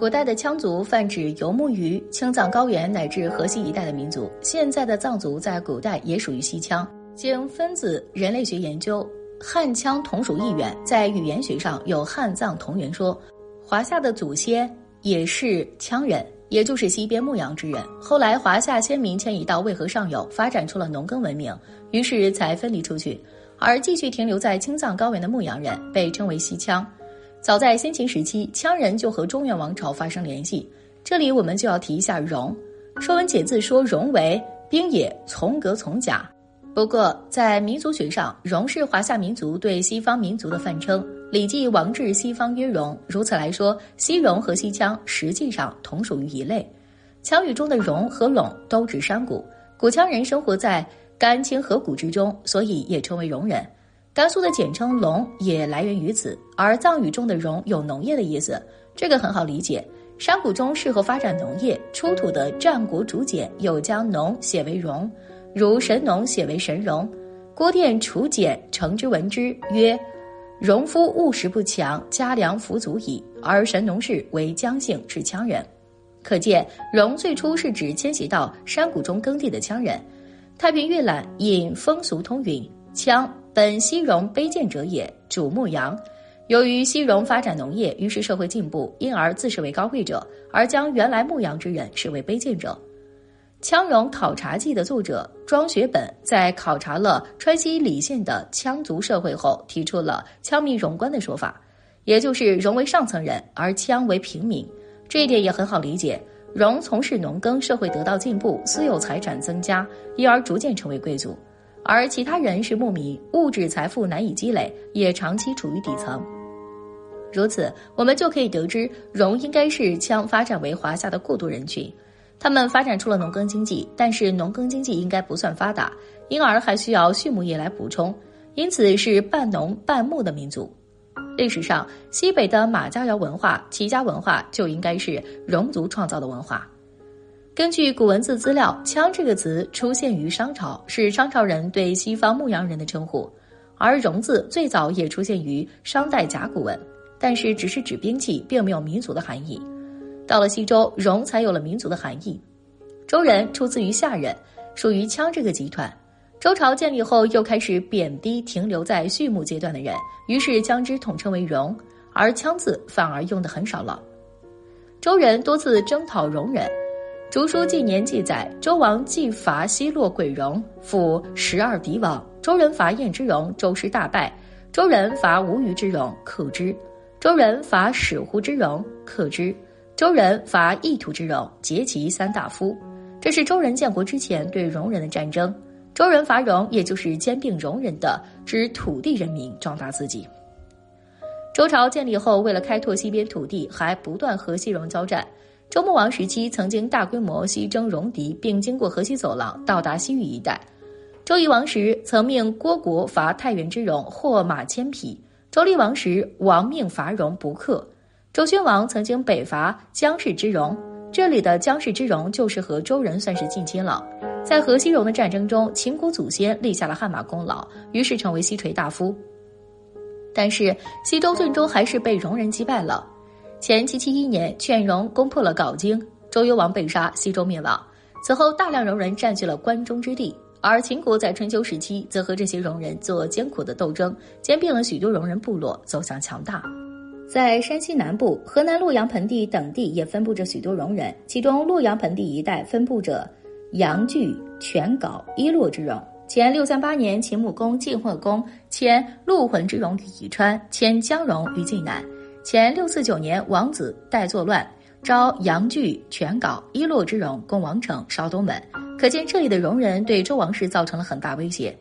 古代的羌族泛指游牧于青藏高原乃至河西一带的民族。现在的藏族在古代也属于西羌。经分子人类学研究，汉羌同属一源，在语言学上有汉藏同源说。华夏的祖先也是羌人，也就是西边牧羊之人。后来华夏先民迁移到渭河上游，发展出了农耕文明，于是才分离出去。而继续停留在青藏高原的牧羊人被称为西羌。早在先秦时期，羌人就和中原王朝发生联系。这里我们就要提一下戎，《说文解字》说戎为兵也，从革从甲。不过在民族学上，戎是华夏民族对西方民族的泛称，《礼记·王制西方曰戎》。如此来说，西戎和西羌实际上同属于一类。羌语中的戎和陇都指山谷，古羌人生活在干青河谷之中，所以也称为戎人。甘肃的简称陇也来源于此，而藏语中的戎有农业的意思，这个很好理解。山谷中适合发展农业，出土的战国竹简有将农写为戎，如神农写为神戎。郭店楚简成之闻之曰：“戎夫务实不强，家粮 ful 足矣。”而神农氏为姜姓，是羌人。可见戎最初是指迁徙到山谷中耕地的羌人。太平御览引风俗通云，羌。本西戎卑贱者也，主牧羊。由于西戎发展农业，于是社会进步，因而自视为高贵者，而将原来牧羊之人视为卑贱者。《羌戎考察记》的作者庄学本在考察了川西理县的羌族社会后，提出了“羌民戎官”的说法，也就是戎为上层人，而羌为平民。这一点也很好理解，戎从事农耕，社会得到进步，私有财产增加，因而逐渐成为贵族。而其他人是牧民，物质财富难以积累，也长期处于底层。如此，我们就可以得知，戎应该是羌发展为华夏的过渡人群。他们发展出了农耕经济，但是农耕经济应该不算发达，因而还需要畜牧业来补充，因此是半农半牧的民族。历史上，西北的马家窑文化、齐家文化就应该是戎族创造的文化。根据古文字资料，“羌”这个词出现于商朝，是商朝人对西方牧羊人的称呼；而“戎”字最早也出现于商代甲骨文，但是只是指兵器，并没有民族的含义。到了西周，“戎”才有了民族的含义。周人出自于夏人，属于羌这个集团。周朝建立后，又开始贬低停留在畜牧阶段的人，于是将之统称为“戎”，而“羌”字反而用的很少了。周人多次征讨戎人。《竹书纪年》记载，周王既伐西落鬼戎，复十二敌王。周人伐燕之戎，周师大败。周人伐吴虞之戎，克之。周人伐史乎之戎，克之。周人伐异土之戎，结其三大夫。这是周人建国之前对戎人的战争。周人伐戎，也就是兼并戎人的指土地人民，壮大自己。周朝建立后，为了开拓西边土地，还不断和西戎交战。周穆王时期，曾经大规模西征戎狄，并经过河西走廊到达西域一带。周懿王时，曾命郭国伐太原之戎，获马千匹。周厉王时，王命伐戎不克。周宣王曾经北伐姜氏之戎，这里的姜氏之戎就是和周人算是近亲了。在河西戎的战争中，秦国祖先立下了汗马功劳，于是成为西垂大夫。但是西周最终还是被戎人击败了。前七七一年，犬戎攻破了镐京，周幽王被杀，西周灭亡。此后，大量戎人占据了关中之地，而秦国在春秋时期则和这些戎人做艰苦的斗争，兼并了许多戎人部落，走向强大。在山西南部、河南洛阳盆地等地也分布着许多戎人，其中洛阳盆地一带分布着阳具、犬皋、伊洛之戎。前六三八年，秦穆公晋惠公迁陆浑之戎于宜川，迁姜戎于晋南。前六四九年，王子代作乱，招杨具、犬皋、伊洛之戎攻王城、烧东门。可见这里的戎人对周王室造成了很大威胁。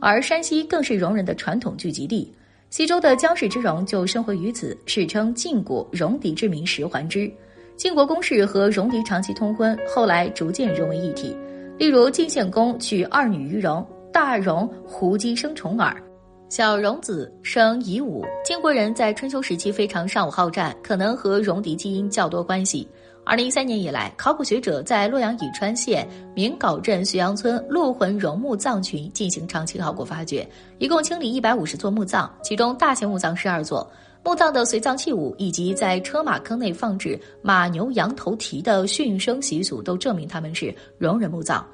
而山西更是戎人的传统聚集地，西周的姜氏之戎就生活于此，史称晋国戎狄之民十环之。晋国公室和戎狄长期通婚，后来逐渐融为一体。例如晋献公娶二女于戎，大戎胡姬生重耳。小荣子生夷吾，晋国人在春秋时期非常尚武好战，可能和戎狄基因较多关系。二零一三年以来，考古学者在洛阳颍川县明皋镇徐阳村陆浑戎墓葬群进行长期考古发掘，一共清理一百五十座墓葬，其中大型墓葬十二座，墓葬的随葬器物以及在车马坑内放置马牛羊头蹄的驯生习俗，都证明他们是戎人墓葬。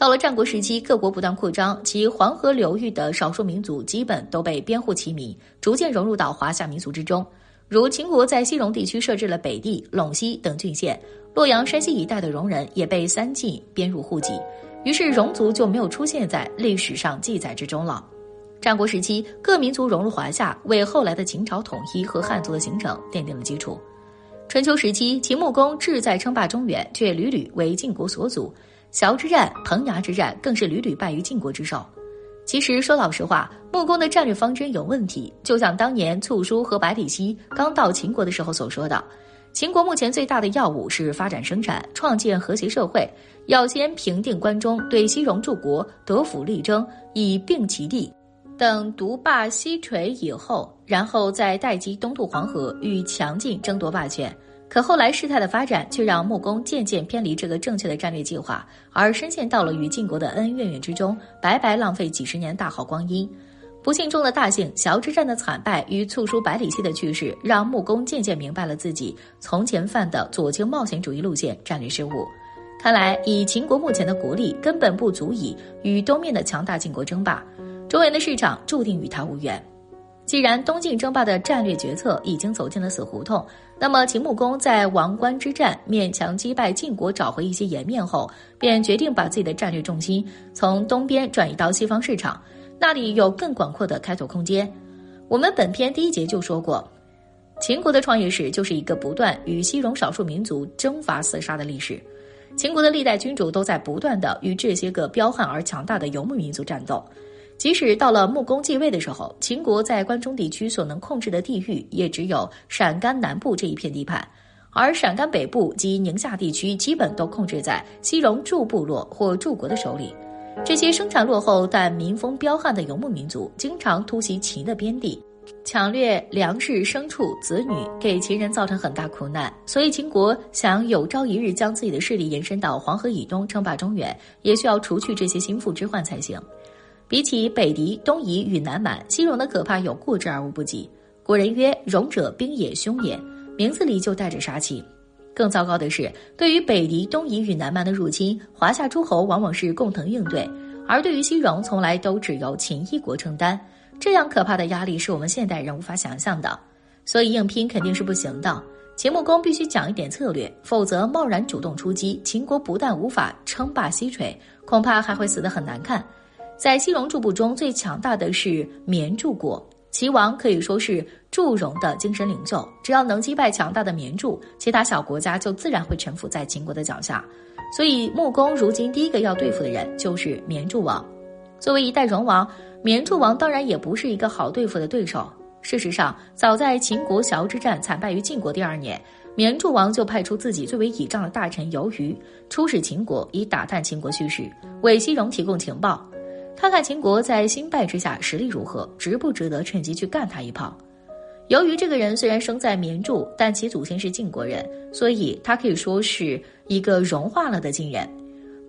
到了战国时期，各国不断扩张，其黄河流域的少数民族基本都被编户齐民，逐渐融入到华夏民族之中。如秦国在西戎地区设置了北地、陇西等郡县，洛阳、山西一带的戎人也被三晋编入户籍，于是戎族就没有出现在历史上记载之中了。战国时期，各民族融入华夏，为后来的秦朝统一和汉族的形成奠定了基础。春秋时期，秦穆公志在称霸中原，却屡屡为晋国所阻。崤之战、彭衙之战更是屡屡败于晋国之手。其实说老实话，穆公的战略方针有问题。就像当年促叔和百里奚刚到秦国的时候所说的：“秦国目前最大的要务是发展生产，创建和谐社会，要先平定关中，对西戎诸国得府力争，以并其地。等独霸西陲以后，然后再待机东渡黄河，与强晋争夺霸权。”可后来事态的发展，却让穆公渐渐偏离这个正确的战略计划，而深陷到了与晋国的恩恩怨怨之中，白白浪费几十年大好光阴。不幸中的大幸，崤之战的惨败与促书百里奚的去世，让穆公渐渐明白了自己从前犯的左倾冒险主义路线战略失误。看来，以秦国目前的国力，根本不足以与东面的强大晋国争霸，中原的市场注定与他无缘。既然东晋争霸的战略决策已经走进了死胡同，那么秦穆公在王关之战勉强击败晋国，找回一些颜面后，便决定把自己的战略重心从东边转移到西方市场，那里有更广阔的开拓空间。我们本篇第一节就说过，秦国的创业史就是一个不断与西戎少数民族征伐厮杀的历史。秦国的历代君主都在不断的与这些个彪悍而强大的游牧民族战斗。即使到了穆公继位的时候，秦国在关中地区所能控制的地域也只有陕甘南部这一片地盘，而陕甘北部及宁夏地区基本都控制在西戎诸部落或诸国的手里。这些生产落后但民风彪悍的游牧民族，经常突袭秦的边地，抢掠粮食、牲畜、子女，给秦人造成很大苦难。所以，秦国想有朝一日将自己的势力延伸到黄河以东，称霸中原，也需要除去这些心腹之患才行。比起北狄、东夷与南蛮，西戎的可怕有过之而无不及。古人曰：“戎者，兵也，凶也。”名字里就带着杀气。更糟糕的是，对于北狄、东夷与南蛮的入侵，华夏诸侯往往是共同应对；而对于西戎，从来都只由秦一国承担。这样可怕的压力是我们现代人无法想象的。所以硬拼肯定是不行的。秦穆公必须讲一点策略，否则贸然主动出击，秦国不但无法称霸西陲，恐怕还会死得很难看。在西戎诸部中最强大的是绵柱国，齐王可以说是祝融的精神领袖。只要能击败强大的绵柱，其他小国家就自然会臣服在秦国的脚下。所以穆公如今第一个要对付的人就是绵柱王。作为一代戎王，绵柱王当然也不是一个好对付的对手。事实上，早在秦国崤之战惨败于晋国第二年，绵柱王就派出自己最为倚仗的大臣由于出使秦国，以打探秦国虚实，为西戎提供情报。看看秦国在兴败之下实力如何，值不值得趁机去干他一炮？由于这个人虽然生在绵柱，但其祖先是晋国人，所以他可以说是一个融化了的晋人。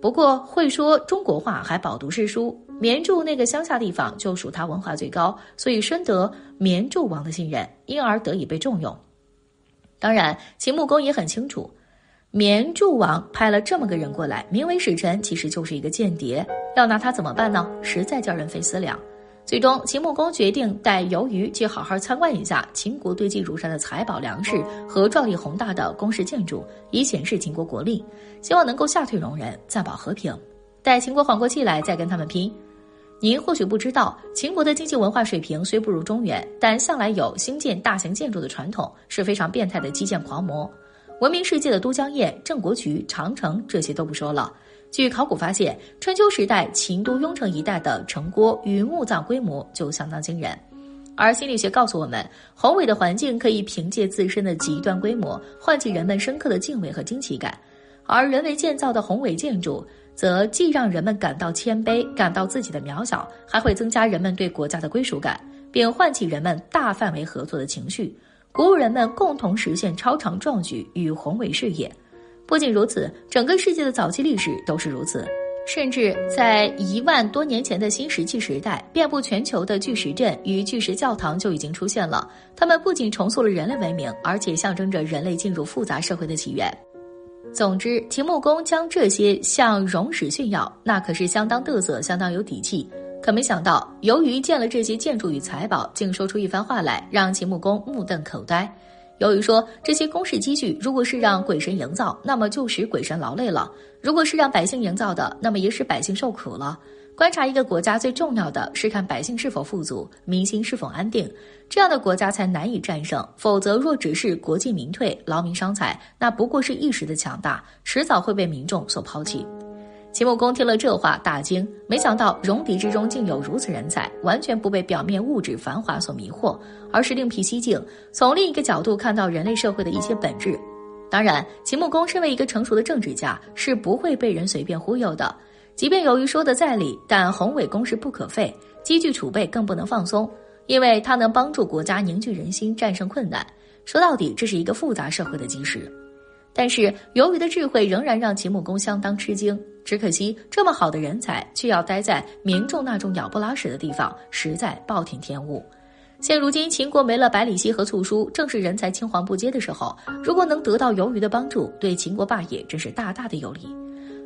不过会说中国话，还饱读诗书，绵柱那个乡下地方就属他文化最高，所以深得绵柱王的信任，因而得以被重用。当然，秦穆公也很清楚。绵柱王派了这么个人过来，名为使臣，其实就是一个间谍。要拿他怎么办呢？实在叫人费思量。最终，秦穆公决定带鱿鱼去好好参观一下秦国堆积如山的财宝、粮食和壮丽宏大的宫室建筑，以显示秦国国力，希望能够吓退戎人，暂保和平。待秦国缓过气来，再跟他们拼。您或许不知道，秦国的经济文化水平虽不如中原，但向来有兴建大型建筑的传统，是非常变态的基建狂魔。闻名世界的都江堰、郑国渠、长城，这些都不说了。据考古发现，春秋时代秦都雍城一带的城郭与墓葬规模就相当惊人。而心理学告诉我们，宏伟的环境可以凭借自身的极端规模，唤起人们深刻的敬畏和惊奇感；而人为建造的宏伟建筑，则既让人们感到谦卑，感到自己的渺小，还会增加人们对国家的归属感，并唤起人们大范围合作的情绪。鼓舞人们共同实现超常壮举与宏伟事业。不仅如此，整个世界的早期历史都是如此。甚至在一万多年前的新石器时代，遍布全球的巨石阵与巨石教堂就已经出现了。它们不仅重塑了人类文明，而且象征着人类进入复杂社会的起源。总之，秦穆公将这些向荣史炫耀，那可是相当嘚瑟，相当有底气。可没想到，由于见了这些建筑与财宝，竟说出一番话来，让秦穆公目瞪口呆。由于说这些宫室积聚，如果是让鬼神营造，那么就使鬼神劳累了；如果是让百姓营造的，那么也使百姓受苦了。观察一个国家最重要的是看百姓是否富足，民心是否安定，这样的国家才难以战胜。否则，若只是国进民退、劳民伤财，那不过是一时的强大，迟早会被民众所抛弃。秦穆公听了这话，大惊，没想到戎狄之中竟有如此人才，完全不被表面物质繁华所迷惑，而是另辟蹊径，从另一个角度看到人类社会的一些本质。当然，秦穆公身为一个成熟的政治家，是不会被人随便忽悠的。即便由于说的在理，但宏伟公事不可废，积聚储备更不能放松，因为它能帮助国家凝聚人心，战胜困难。说到底，这是一个复杂社会的基石。但是，由于的智慧仍然让秦穆公相当吃惊。只可惜，这么好的人才，却要待在民众那种鸟不拉屎的地方，实在暴殄天物。现如今，秦国没了百里奚和蹙叔，正是人才青黄不接的时候。如果能得到由于的帮助，对秦国霸业真是大大的有利。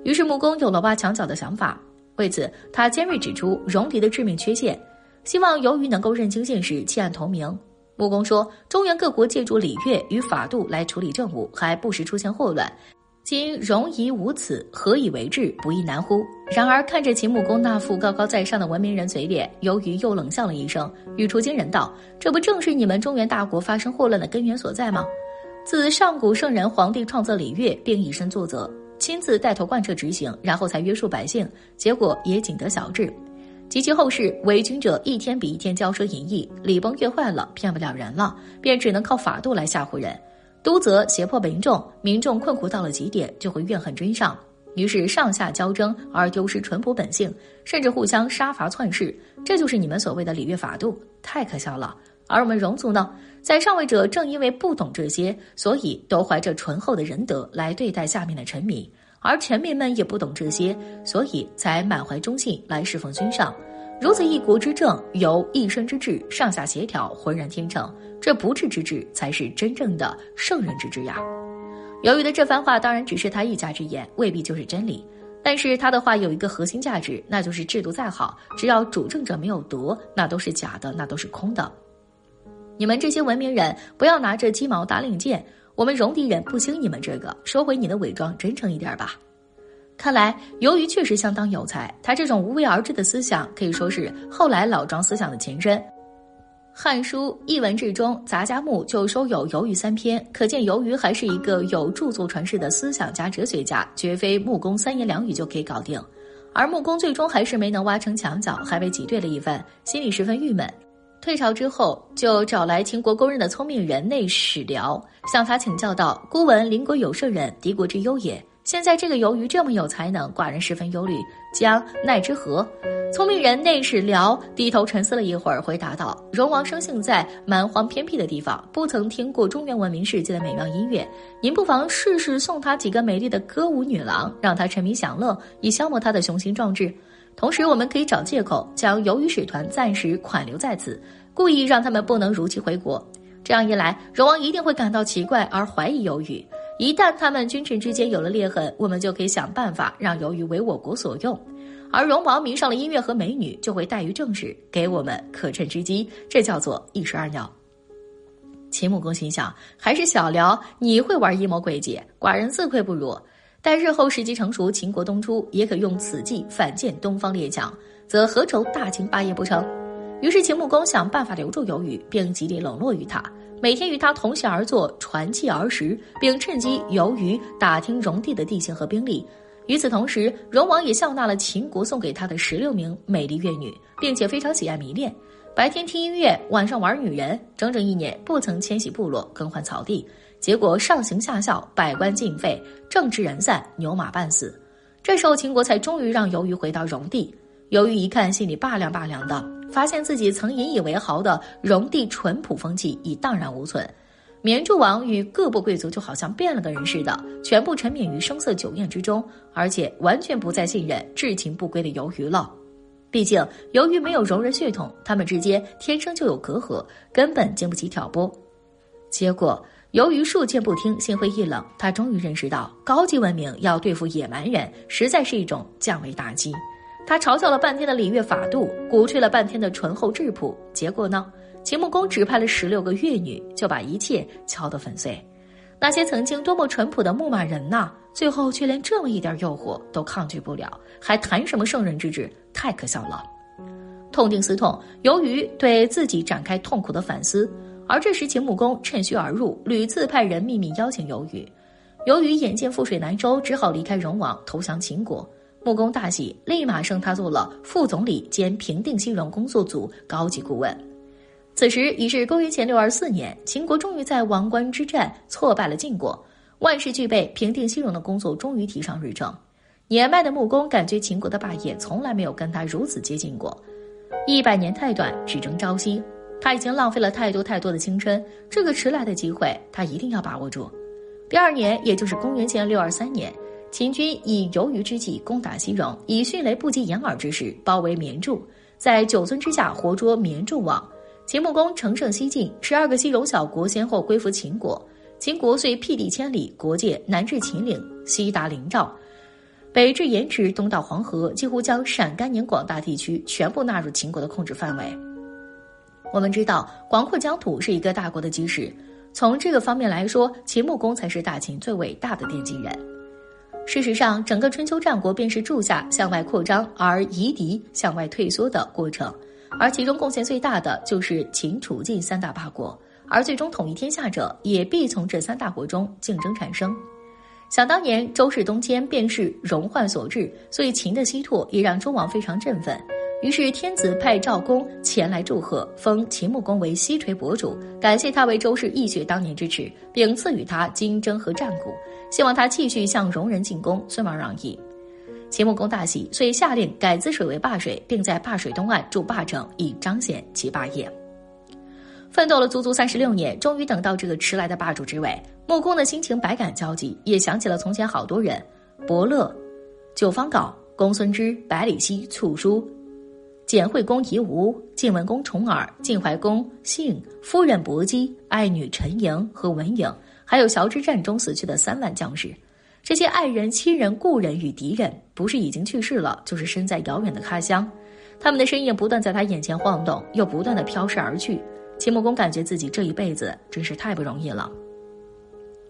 于是，穆公有了挖墙脚的想法。为此，他尖锐指出戎狄的致命缺陷，希望由于能够认清现实，弃暗投明。穆公说：“中原各国借助礼乐与法度来处理政务，还不时出现祸乱。今戎夷无此，何以为治？不亦难乎？”然而，看着秦穆公那副高高在上的文明人嘴脸，由于又冷笑了一声，语出惊人道：“这不正是你们中原大国发生祸乱的根源所在吗？自上古圣人皇帝创造礼乐，并以身作则，亲自带头贯彻执行，然后才约束百姓，结果也仅得小治。”及其后世，为君者一天比一天骄奢淫逸，礼崩乐坏了，骗不了人了，便只能靠法度来吓唬人。督责胁迫民众，民众困苦到了极点，就会怨恨君上，于是上下交争，而丢失淳朴本性，甚至互相杀伐篡世。这就是你们所谓的礼乐法度，太可笑了。而我们戎族呢，在上位者正因为不懂这些，所以都怀着醇厚的仁德来对待下面的臣民。而臣民们也不懂这些，所以才满怀忠信来侍奉君上。如此一国之政，由一身之治，上下协调，浑然天成。这不治之治，才是真正的圣人之治呀。由于的这番话当然只是他一家之言，未必就是真理。但是他的话有一个核心价值，那就是制度再好，只要主政者没有德，那都是假的，那都是空的。你们这些文明人，不要拿着鸡毛打令箭。我们戎狄人不兴你们这个，收回你的伪装，真诚一点吧。看来由于确实相当有才，他这种无为而治的思想可以说是后来老庄思想的前身。《汉书·艺文志》中《杂家目》就收有由于三篇，可见由于还是一个有著作传世的思想家、哲学家，绝非木工三言两语就可以搞定。而木工最终还是没能挖成墙角，还被挤兑了一番，心里十分郁闷。退朝之后，就找来秦国公认的聪明人内史辽，向他请教道：“孤闻邻国有圣人，敌国之忧也。现在这个由于这么有才能，寡人十分忧虑，将奈之何？”聪明人内史僚低头沉思了一会儿，回答道：“荣王生性在蛮荒偏僻的地方，不曾听过中原文明世界的美妙音乐。您不妨试试送他几个美丽的歌舞女郎，让他沉迷享乐，以消磨他的雄心壮志。”同时，我们可以找借口将由于使团暂时款留在此，故意让他们不能如期回国。这样一来，荣王一定会感到奇怪而怀疑由于。一旦他们君臣之间有了裂痕，我们就可以想办法让由于为我国所用。而荣王迷上了音乐和美女，就会怠于政事，给我们可乘之机。这叫做一石二鸟。秦穆公心想：还是小辽，你会玩阴谋诡计，寡人自愧不如。待日后时机成熟，秦国东出，也可用此计反建东方列强，则何愁大秦霸业不成？于是秦穆公想办法留住由于，并极力笼络于他，每天与他同席而坐，传记而食，并趁机由于打听戎地的地形和兵力。与此同时，戎王也笑纳了秦国送给他的十六名美丽乐女，并且非常喜爱迷恋，白天听音乐，晚上玩女人，整整一年不曾迁徙部落，更换草地。结果上行下效，百官尽废，政治人散，牛马半死。这时候秦国才终于让由于回到戎地。由于一看，心里拔凉拔凉的，发现自己曾引以为豪的戎地淳朴风气已荡然无存。绵柱王与各部贵族就好像变了个人似的，全部沉湎于声色酒宴之中，而且完全不再信任至情不归的鱿鱼了。毕竟鱿鱼没有柔人血统，他们之间天生就有隔阂，根本经不起挑拨。结果，由于数谏不听，心灰意冷，他终于认识到，高级文明要对付野蛮人，实在是一种降维打击。他嘲笑了半天的礼乐法度，鼓吹了半天的醇厚质朴，结果呢？秦穆公只派了十六个乐女，就把一切敲得粉碎。那些曾经多么淳朴的牧马人呐，最后却连这么一点诱惑都抗拒不了，还谈什么圣人之治？太可笑了！痛定思痛，由于对自己展开痛苦的反思。而这时，秦穆公趁虚而入，屡次派人秘密邀请由于。由于眼见覆水难收，只好离开戎王，投降秦国。穆公大喜，立马升他做了副总理兼平定西戎工作组高级顾问。此时已是公元前六二四年，秦国终于在王关之战挫败了晋国，万事俱备，平定西戎的工作终于提上日程。年迈的穆公感觉秦国的霸业从来没有跟他如此接近过，一百年太短，只争朝夕。他已经浪费了太多太多的青春，这个迟来的机会，他一定要把握住。第二年，也就是公元前六二三年，秦军以游鱼之计攻打西戎，以迅雷不及掩耳之势包围绵柱，在九尊之下活捉绵柱王。秦穆公乘胜西进，十二个西戎小国先后归附秦国，秦国遂辟地千里，国界南至秦岭，西达临赵，北至盐池，东到黄河，几乎将陕甘宁广大地区全部纳入秦国的控制范围。我们知道，广阔疆土是一个大国的基石。从这个方面来说，秦穆公才是大秦最伟大的奠基人。事实上，整个春秋战国便是柱下向外扩张，而夷狄向外退缩的过程。而其中贡献最大的就是秦、楚、晋三大霸国。而最终统一天下者，也必从这三大国中竞争产生。想当年，周氏东迁便是荣患所致，所以秦的西拓也让周王非常振奋。于是天子派赵公前来祝贺，封秦穆公为西垂伯主，感谢他为周氏义血当年之耻，并赐予他金征和战鼓，希望他继续向戎人进攻，孙王攘夷。秦穆公大喜，遂下令改滋水为灞水，并在灞水东岸筑霸城，以彰显其霸业。奋斗了足足三十六年，终于等到这个迟来的霸主之位。穆公的心情百感交集，也想起了从前好多人：伯乐、九方镐、公孙之、百里奚、簇叔。简惠公夷吾、晋文公重耳、晋怀公信、夫人薄姬、爱女陈莹和文颖，还有崤之战中死去的三万将士，这些爱人、亲人、故人与敌人，不是已经去世了，就是身在遥远的他乡。他们的身影不断在他眼前晃动，又不断的飘逝而去。秦穆公感觉自己这一辈子真是太不容易了。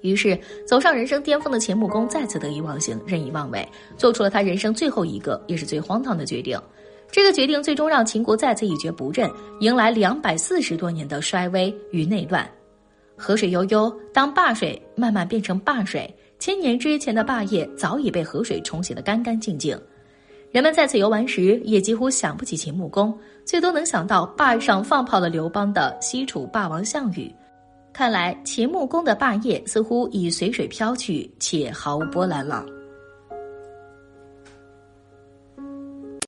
于是，走上人生巅峰的秦穆公再次得意忘形、任意妄为，做出了他人生最后一个也是最荒唐的决定。这个决定最终让秦国再次一蹶不振，迎来两百四十多年的衰微与内乱。河水悠悠，当坝水慢慢变成坝水，千年之前的霸业早已被河水冲洗得干干净净。人们在此游玩时，也几乎想不起秦穆公，最多能想到坝上放炮了刘邦的西楚霸王项羽。看来秦穆公的霸业似乎已随水飘去，且毫无波澜了。